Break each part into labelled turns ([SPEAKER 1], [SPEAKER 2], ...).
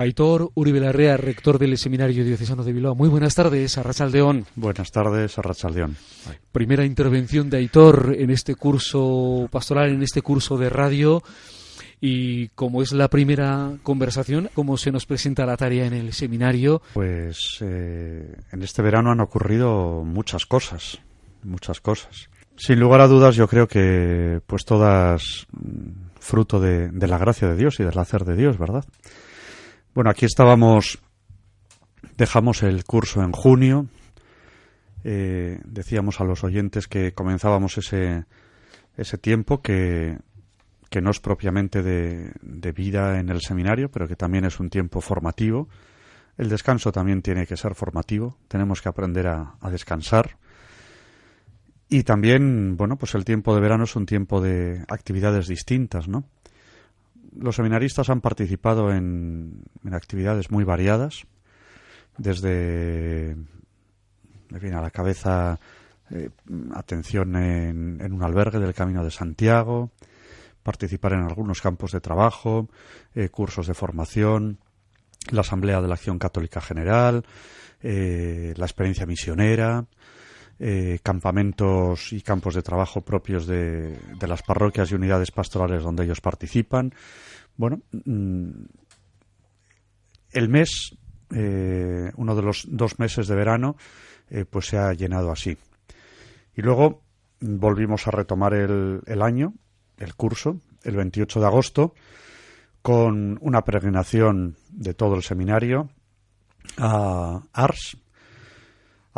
[SPEAKER 1] Aitor Uribe Larrea, rector del Seminario Diocesano de Bilbao. Muy buenas tardes, Arrachaldeón.
[SPEAKER 2] Buenas tardes, Arrachaldeón.
[SPEAKER 1] Primera intervención de Aitor en este curso pastoral, en este curso de radio. Y como es la primera conversación, ¿cómo se nos presenta la tarea en el seminario?
[SPEAKER 2] Pues eh, en este verano han ocurrido muchas cosas, muchas cosas. Sin lugar a dudas, yo creo que pues todas mm, fruto de, de la gracia de Dios y del hacer de Dios, ¿verdad? Bueno, aquí estábamos, dejamos el curso en junio, eh, decíamos a los oyentes que comenzábamos ese, ese tiempo que, que no es propiamente de, de, vida en el seminario, pero que también es un tiempo formativo. El descanso también tiene que ser formativo, tenemos que aprender a, a descansar. Y también, bueno, pues el tiempo de verano es un tiempo de actividades distintas, ¿no? Los seminaristas han participado en, actividades muy variadas, desde en a la cabeza eh, atención en, en, un albergue del Camino de Santiago, participar en algunos campos de trabajo, eh, cursos de formación, la Asamblea de la Acción Católica General, eh, la experiencia misionera, eh, campamentos y campos de trabajo propios de, de, las parroquias y unidades pastorales donde ellos participan. Bueno, mm, el mes, eh, uno de los dos meses de verano, eh, pues se ha llenado así. Y luego volvimos a retomar el, el año, el curso, el 28 de agosto, con una peregrinación de todo el seminario a Ars,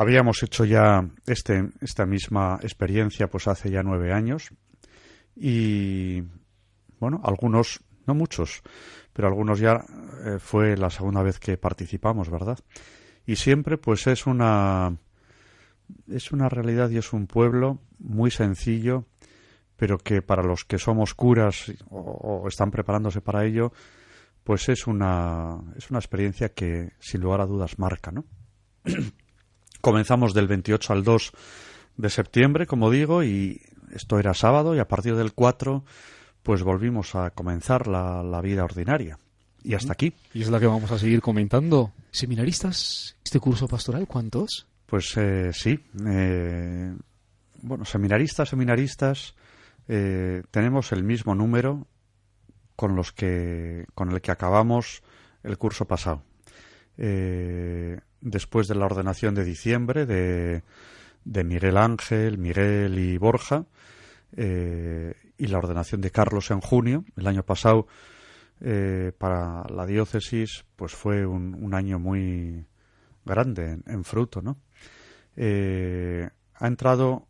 [SPEAKER 2] Habíamos hecho ya este, esta misma experiencia pues hace ya nueve años y bueno, algunos, no muchos, pero algunos ya eh, fue la segunda vez que participamos, ¿verdad? Y siempre pues es una es una realidad y es un pueblo muy sencillo, pero que para los que somos curas o, o están preparándose para ello, pues es una es una experiencia que sin lugar a dudas marca, ¿no? Comenzamos del 28 al 2 de septiembre, como digo, y esto era sábado y a partir del 4 pues volvimos a comenzar la, la vida ordinaria. Y hasta aquí.
[SPEAKER 1] Y es la que vamos a seguir comentando. ¿Seminaristas? ¿Este curso pastoral cuántos?
[SPEAKER 2] Pues eh, sí. Eh, bueno, seminaristas, seminaristas, eh, tenemos el mismo número con los que con el que acabamos el curso pasado. Eh, después de la ordenación de diciembre de, de Miguel Ángel, Miguel y Borja, eh, y la ordenación de Carlos en junio. El año pasado, eh, para la diócesis, pues fue un, año muy grande en, en fruto, ¿no? Eh, ha entrado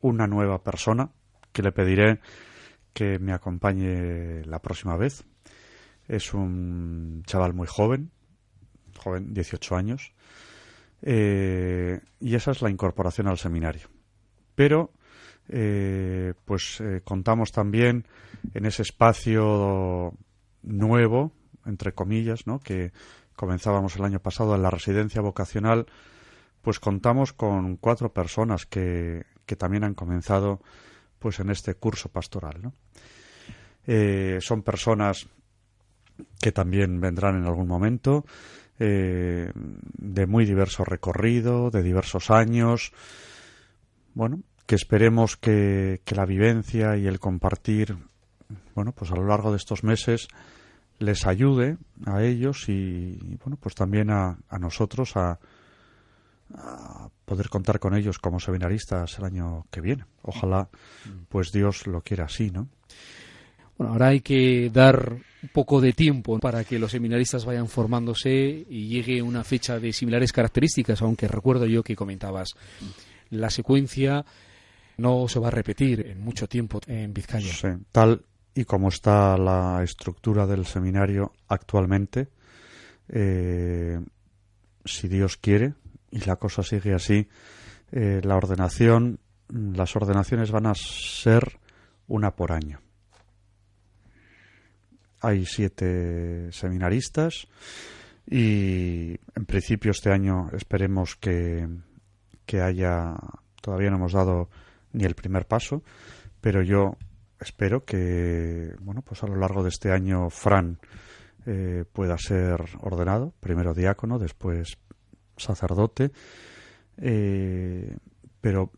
[SPEAKER 2] una nueva persona que le pediré que me acompañe la próxima vez. Es un chaval muy joven, joven, 18 años, eh, y esa es la incorporación al seminario. Pero, eh, pues eh, contamos también en ese espacio nuevo, entre comillas, ¿no? que comenzábamos el año pasado en la residencia vocacional, pues contamos con cuatro personas que, que también han comenzado pues en este curso pastoral. ¿no? Son personas que también vendrán en algún momento eh, de muy diverso recorrido, de diversos años. Bueno, que esperemos que, que, la vivencia y el compartir, bueno, pues a lo largo de estos meses les ayude a ellos y, y bueno, pues también a, a nosotros a, a, poder contar con ellos como seminaristas el año que viene. Ojalá, pues Dios lo quiera así, ¿no?
[SPEAKER 1] Bueno, ahora hay que dar un poco de tiempo para que los seminaristas vayan formándose y llegue una fecha de similares características, aunque recuerdo yo que comentabas la secuencia no se va a repetir en mucho tiempo en Vizcaya.
[SPEAKER 2] Tal y como está la estructura del seminario actualmente, eh, si Dios quiere y la cosa sigue así, eh, la ordenación, las ordenaciones van a ser una por año hay siete seminaristas y en principio este año esperemos que, que haya, todavía no hemos dado ni el primer paso, pero yo espero que, bueno, pues a lo largo de este año Fran eh, pueda ser ordenado, primero diácono, después sacerdote, eh, pero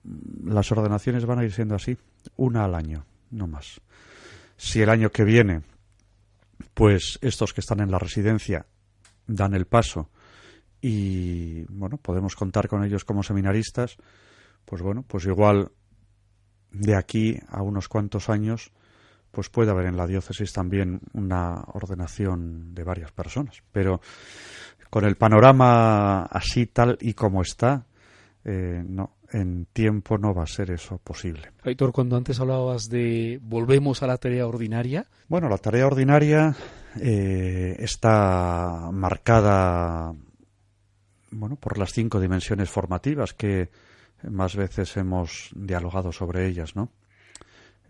[SPEAKER 2] las ordenaciones van a ir siendo así, una al año, no más. Si el año que viene, pues estos que están en la residencia dan el paso y bueno, podemos contar con ellos como seminaristas, pues bueno, pues igual de aquí a unos cuantos años pues puede haber en la diócesis también una ordenación de varias personas. Pero con el panorama así tal y como está, eh, no, en tiempo no va a ser eso posible.
[SPEAKER 1] Aitor, cuando antes hablabas de volvemos a la tarea ordinaria.
[SPEAKER 2] Bueno, la tarea ordinaria eh, está marcada bueno, por las cinco dimensiones formativas que más veces hemos dialogado sobre ellas, ¿no?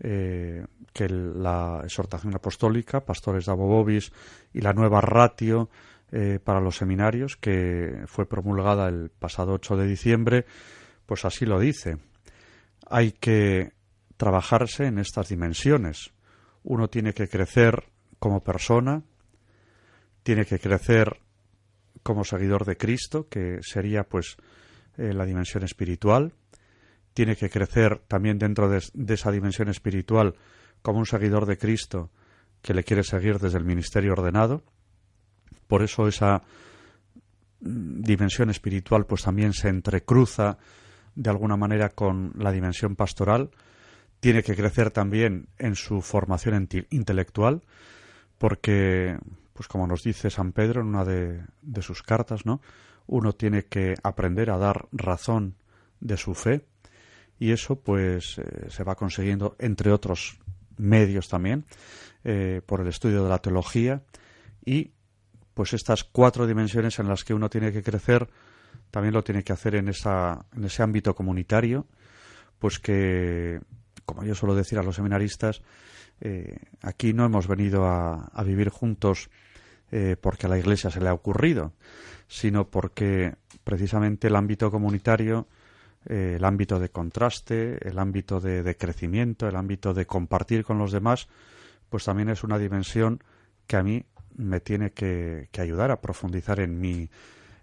[SPEAKER 2] Eh, que la exhortación apostólica, Pastores de Abobobis y la nueva ratio eh, para los seminarios, que fue promulgada el pasado 8 de diciembre, pues así lo dice. Hay que trabajarse en estas dimensiones. Uno tiene que crecer como persona, tiene que crecer como seguidor de Cristo, que sería pues eh, la dimensión espiritual, tiene que crecer también dentro de, esa dimensión espiritual como un seguidor de Cristo que le quiere seguir desde el ministerio ordenado. Por eso esa mm, dimensión espiritual pues también se entrecruza de alguna manera con la dimensión pastoral. Tiene que crecer también en su formación intelectual, porque, pues como nos dice San Pedro en una de, de sus cartas, ¿no? Uno tiene que aprender a dar razón de su fe y eso pues eh, se va consiguiendo entre otros medios también eh, por el estudio de la teología y pues estas cuatro dimensiones en las que uno tiene que crecer también lo tiene que hacer en esa en ese ámbito comunitario pues que como yo suelo decir a los seminaristas eh, aquí no hemos venido a, a vivir juntos porque a la Iglesia se le ha ocurrido, sino porque precisamente el ámbito comunitario eh, el ámbito de contraste, el ámbito de, crecimiento, el ámbito de compartir con los demás, pues también es una dimensión que a mí me tiene que, ayudar a profundizar en mi,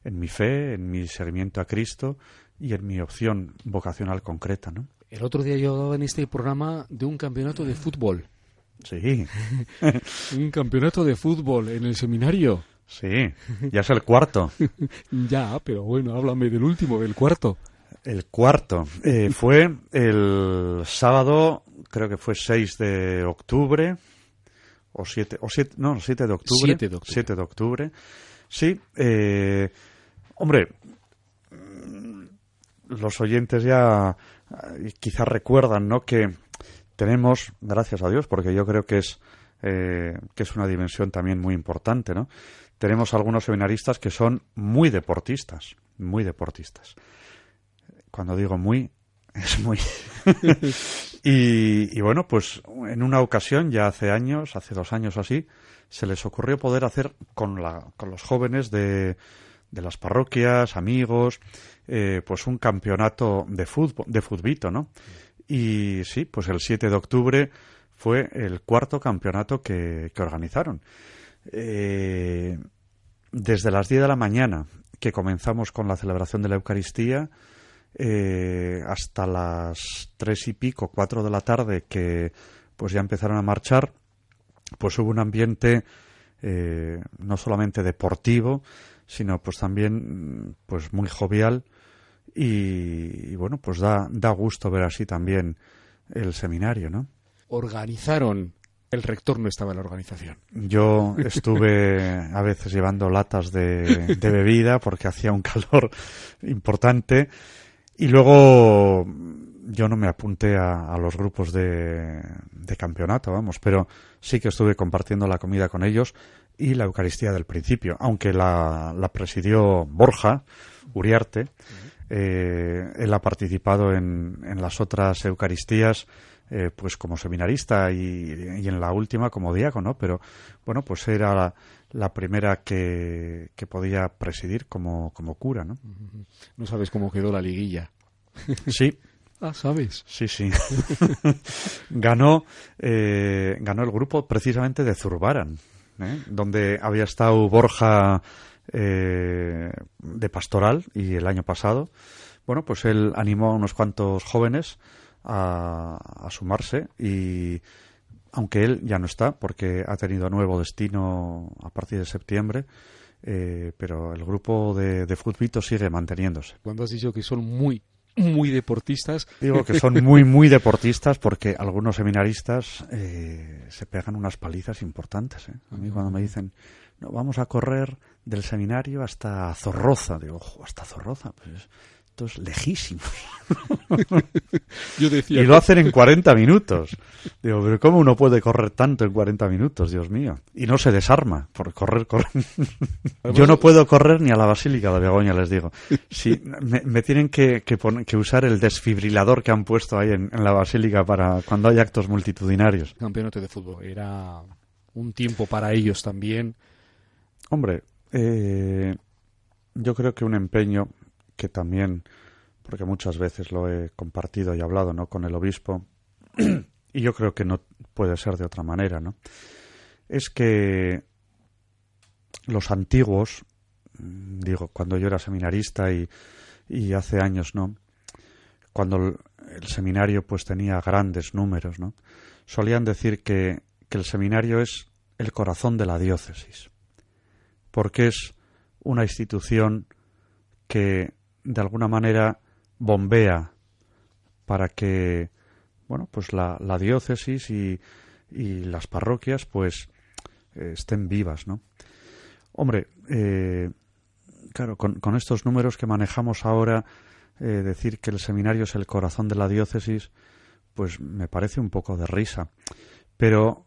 [SPEAKER 2] en mi fe, en mi seguimiento a Cristo y en mi opción vocacional concreta. ¿no?
[SPEAKER 1] El otro día yo hablaba en este programa de un campeonato de fútbol.
[SPEAKER 2] Sí.
[SPEAKER 1] un campeonato de fútbol en el seminario.
[SPEAKER 2] Sí, ya es el cuarto.
[SPEAKER 1] ya, pero bueno, háblame del último, del cuarto.
[SPEAKER 2] El cuarto eh, fue el sábado, creo que fue 6 de octubre, o 7, o siete, no, 7 de octubre.
[SPEAKER 1] 7 de octubre.
[SPEAKER 2] 7 de octubre. Sí, eh, hombre, los oyentes ya eh, quizás recuerdan, ¿no? Que tenemos, gracias a Dios, porque yo creo que es, eh, que es una dimensión también muy importante, ¿no? Tenemos algunos seminaristas que son muy deportistas, muy deportistas cuando digo muy, es muy. y, bueno, pues en una ocasión, ya hace años, hace dos años así, se les ocurrió poder hacer con, la, con los jóvenes de, de las parroquias, amigos, eh, pues un campeonato de fútbol, de futbito, ¿no? Y sí, pues el 7 de octubre fue el cuarto campeonato que, que organizaron. Eh, desde las 10 de la mañana que comenzamos con la celebración de la Eucaristía, eh, hasta las tres y pico, cuatro de la tarde, que pues ya empezaron a marchar, pues hubo un ambiente eh, no solamente deportivo, sino pues también pues muy jovial y, bueno, pues da, da gusto ver así también el seminario, ¿no?
[SPEAKER 1] Organizaron el rector no estaba en la organización.
[SPEAKER 2] Yo estuve a veces llevando latas de, de, bebida porque hacía un calor importante y luego yo no me apunté a, los grupos de, campeonato, vamos, pero sí que estuve compartiendo la comida con ellos y la Eucaristía del principio, aunque la, presidió Borja Uriarte. Eh, él ha participado en, las otras Eucaristías eh, pues como seminarista y, en la última como diácono, pero bueno, pues era la, primera que, que, podía presidir como, como cura, ¿no?
[SPEAKER 1] No sabes cómo quedó la liguilla.
[SPEAKER 2] Sí.
[SPEAKER 1] Ah, ¿sabes?
[SPEAKER 2] Sí, sí. ganó, eh, ganó el grupo precisamente de Zurbaran. ¿Eh? donde había estado Borja eh, de pastoral y el año pasado, bueno, pues él animó a unos cuantos jóvenes a, sumarse y aunque él ya no está porque ha tenido nuevo destino a partir de septiembre, eh, pero el grupo de, de Futbito sigue manteniéndose.
[SPEAKER 1] Cuando has dicho que son muy, muy deportistas.
[SPEAKER 2] Digo que son muy, muy deportistas porque algunos seminaristas eh, se pegan unas palizas importantes. ¿eh? A mí cuando me dicen, no, vamos a correr del seminario hasta Zorroza, digo, ojo, hasta Zorroza, pues lejísimos.
[SPEAKER 1] Yo decía
[SPEAKER 2] y lo hacen en 40 minutos. Digo, pero ¿cómo uno puede correr tanto en 40 minutos, Dios mío? Y no se desarma por correr, correr. Yo no puedo correr ni a la Basílica de Begoña, les digo. Si me, tienen que, que, usar el desfibrilador que han puesto ahí en, la Basílica para cuando hay actos multitudinarios.
[SPEAKER 1] Campeonato de fútbol. Era un tiempo para ellos también.
[SPEAKER 2] Hombre, eh, yo creo que un empeño que también, porque muchas veces lo he compartido y hablado ¿no? con el obispo, y yo creo que no puede ser de otra manera, ¿no? Es que los antiguos, mm, digo, cuando yo era seminarista y, y hace años, ¿no? Cuando el, seminario pues tenía grandes números, ¿no? Solían decir que, que el seminario es el corazón de la diócesis, porque es una institución que de alguna manera bombea para que bueno pues la, diócesis y, las parroquias pues eh, estén vivas no hombre eh, claro con, con, estos números que manejamos ahora eh, decir que el seminario es el corazón de la diócesis pues me parece un poco de risa. Pero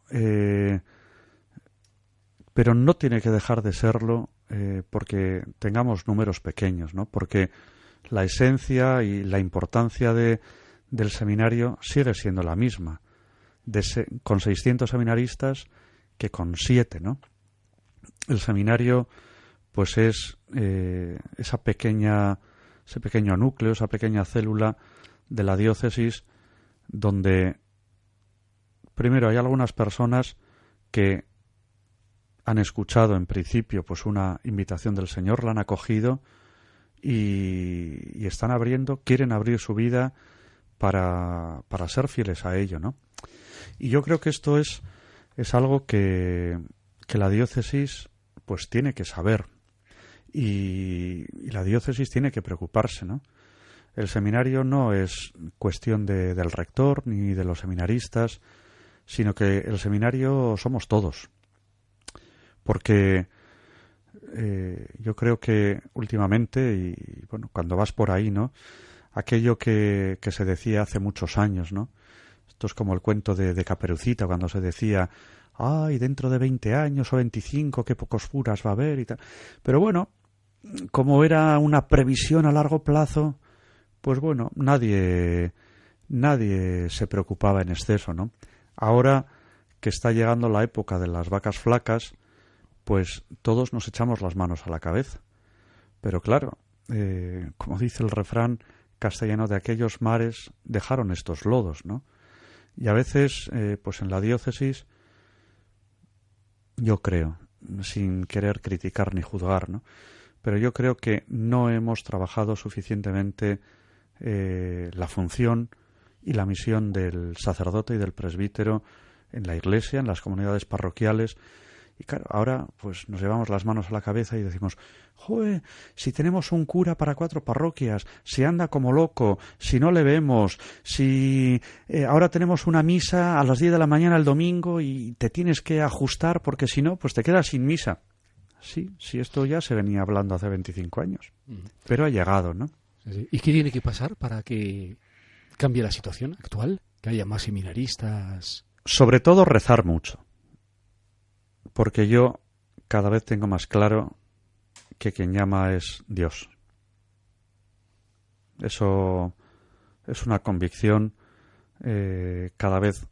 [SPEAKER 2] pero no tiene que dejar de serlo eh, porque tengamos números pequeños, ¿no? Porque la esencia y la importancia de, del seminario sigue siendo la misma, con 600 seminaristas que con 7, ¿no? El seminario, pues es eh, esa pequeña, ese pequeño núcleo, esa pequeña célula de la diócesis donde primero hay algunas personas que han escuchado en principio pues una invitación del Señor, la han acogido y, están abriendo, quieren abrir su vida para, para, ser fieles a ello, ¿no? Y yo creo que esto es, es algo que, que la diócesis pues tiene que saber y, la diócesis tiene que preocuparse, ¿no? El seminario no es cuestión de, del rector ni de los seminaristas, sino que el seminario somos todos porque eh, yo creo que últimamente, y bueno, cuando vas por ahí, ¿no? Aquello que, se decía hace muchos años, ¿no? Esto es como el cuento de, de Caperucita, cuando se decía, ay, dentro de 20 años o 25, qué pocos furas va a haber y tal. Pero bueno, como era una previsión a largo plazo, pues bueno, nadie, nadie se preocupaba en exceso, ¿no? Ahora que está llegando la época de las vacas flacas, pues todos nos echamos las manos a la cabeza. Pero claro, eh, como dice el refrán castellano, de aquellos mares dejaron estos lodos, ¿no? Y a veces, eh, pues en la diócesis, yo creo, sin querer criticar ni juzgar, ¿no? Pero yo creo que no hemos trabajado suficientemente eh, la función y la misión del sacerdote y del presbítero en la iglesia, en las comunidades parroquiales, y claro, ahora pues nos llevamos las manos a la cabeza y decimos, joder, si tenemos un cura para cuatro parroquias, si anda como loco, si no le vemos, si eh, ahora tenemos una misa a las 10 de la mañana el domingo y te tienes que ajustar porque si no, pues te quedas sin misa. Sí, sí, esto ya se venía hablando hace 25 años, pero ha llegado, ¿no?
[SPEAKER 1] ¿Y qué tiene que pasar para que cambie la situación actual? Que haya más seminaristas.
[SPEAKER 2] Sobre todo rezar mucho porque yo cada vez tengo más claro que quien llama es Dios. Eso es una convicción eh, cada vez,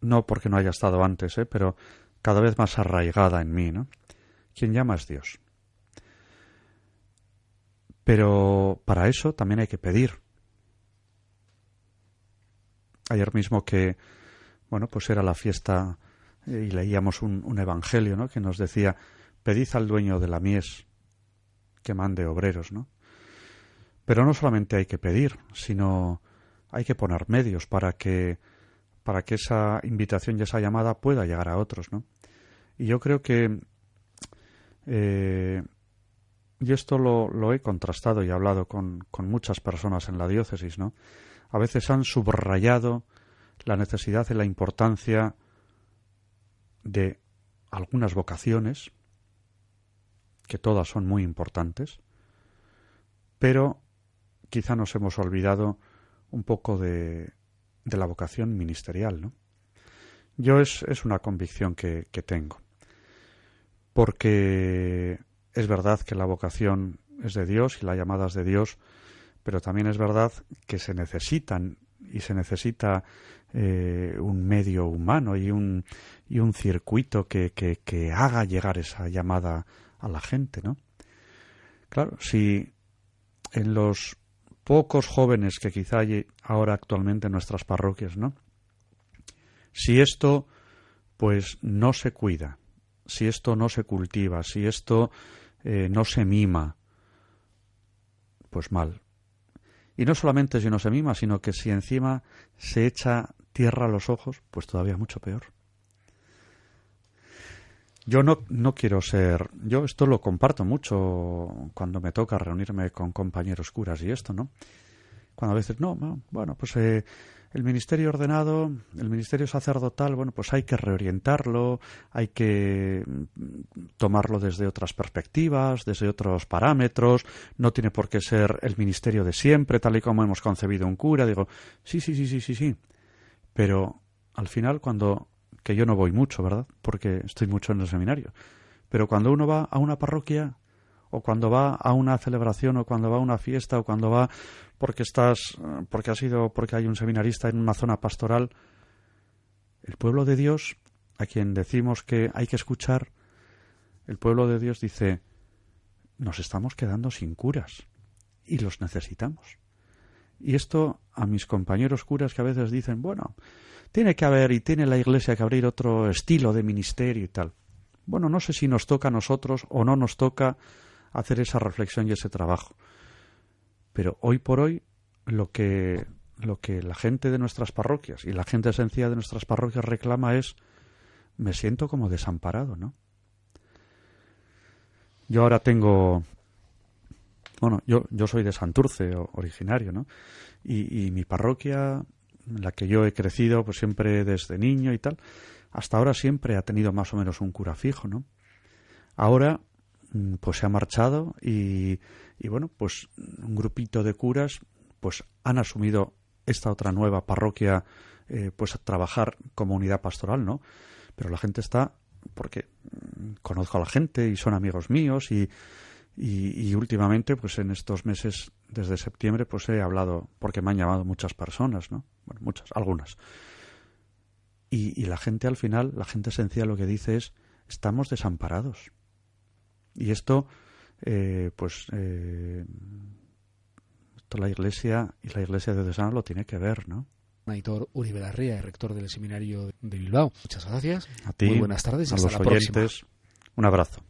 [SPEAKER 2] no porque no haya estado antes, eh, pero cada vez más arraigada en mí. ¿no? Quien llama es Dios. Pero para eso también hay que pedir. Ayer mismo que, bueno, pues era la fiesta y leíamos un, un evangelio, ¿no? Que nos decía, pedid al dueño de la mies que mande obreros, ¿no? Pero no solamente hay que pedir, sino hay que poner medios para que para que esa invitación y esa llamada pueda llegar a otros, ¿no? Y yo creo que eh, y esto lo, lo, he contrastado y hablado con, con muchas personas en la diócesis, ¿no? A veces han subrayado la necesidad y la importancia de algunas vocaciones, que todas son muy importantes, pero quizá nos hemos olvidado un poco de, de la vocación ministerial, ¿no? Yo es, es una convicción que, que tengo, porque es verdad que la vocación es de Dios y la llamada es de Dios, pero también es verdad que se necesitan y se necesita eh, un medio humano y un, y un circuito que, que, haga llegar esa llamada a la gente, ¿no? Claro, si en los pocos jóvenes que quizá hay ahora actualmente en nuestras parroquias, ¿no? Si esto pues no se cuida, si esto no se cultiva, si esto eh, no se mima, pues mal. Y no solamente si no se mima, sino que si encima se echa tierra los ojos, pues todavía mucho peor. Yo no, no quiero ser. Yo esto lo comparto mucho cuando me toca reunirme con compañeros curas y esto, ¿no? Cuando a veces, no, bueno, pues eh, el ministerio ordenado, el ministerio sacerdotal, bueno, pues hay que reorientarlo, hay que mm, tomarlo desde otras perspectivas, desde otros parámetros, no tiene por qué ser el ministerio de siempre, tal y como hemos concebido un cura. Digo, sí, sí, sí, sí, sí, sí. Pero al final, cuando, que yo no voy mucho, ¿verdad? Porque estoy mucho en el seminario. Pero cuando uno va a una parroquia, o cuando va a una celebración, o cuando va a una fiesta, o cuando va porque estás, porque ha sido, porque hay un seminarista en una zona pastoral, el pueblo de Dios, a quien decimos que hay que escuchar, el pueblo de Dios dice, nos estamos quedando sin curas y los necesitamos. Y esto a mis compañeros curas que a veces dicen, bueno, tiene que haber y tiene la Iglesia que abrir otro estilo de ministerio y tal. Bueno, no sé si nos toca a nosotros o no nos toca hacer esa reflexión y ese trabajo. Pero hoy por hoy lo que, lo que la gente de nuestras parroquias y la gente esencial de nuestras parroquias reclama es me siento como desamparado, ¿no? Yo ahora tengo bueno, yo, yo soy de Santurce, originario, ¿no? Y, mi parroquia, en la que yo he crecido, pues siempre desde niño y tal, hasta ahora siempre ha tenido más o menos un cura fijo, ¿no? Ahora Mm, pues se ha marchado y, y, bueno, pues un grupito de curas pues han asumido esta otra nueva parroquia eh, pues a trabajar como unidad pastoral, ¿no? Pero la gente está porque mm, conozco a la gente y son amigos míos y, y, y, últimamente pues en estos meses desde septiembre pues he hablado porque me han llamado muchas personas, ¿no? Bueno, muchas, algunas. Y, y la gente al final, la gente esencial lo que dice es estamos desamparados y esto, eh, pues, eh, esto la Iglesia y la Iglesia de Desano lo tiene que ver, ¿no?
[SPEAKER 1] Aitor Uribe Larrea, rector del Seminario de Bilbao. Muchas gracias.
[SPEAKER 2] A ti,
[SPEAKER 1] Muy buenas tardes.
[SPEAKER 2] a
[SPEAKER 1] hasta
[SPEAKER 2] los
[SPEAKER 1] la
[SPEAKER 2] oyentes.
[SPEAKER 1] próxima.
[SPEAKER 2] Un abrazo.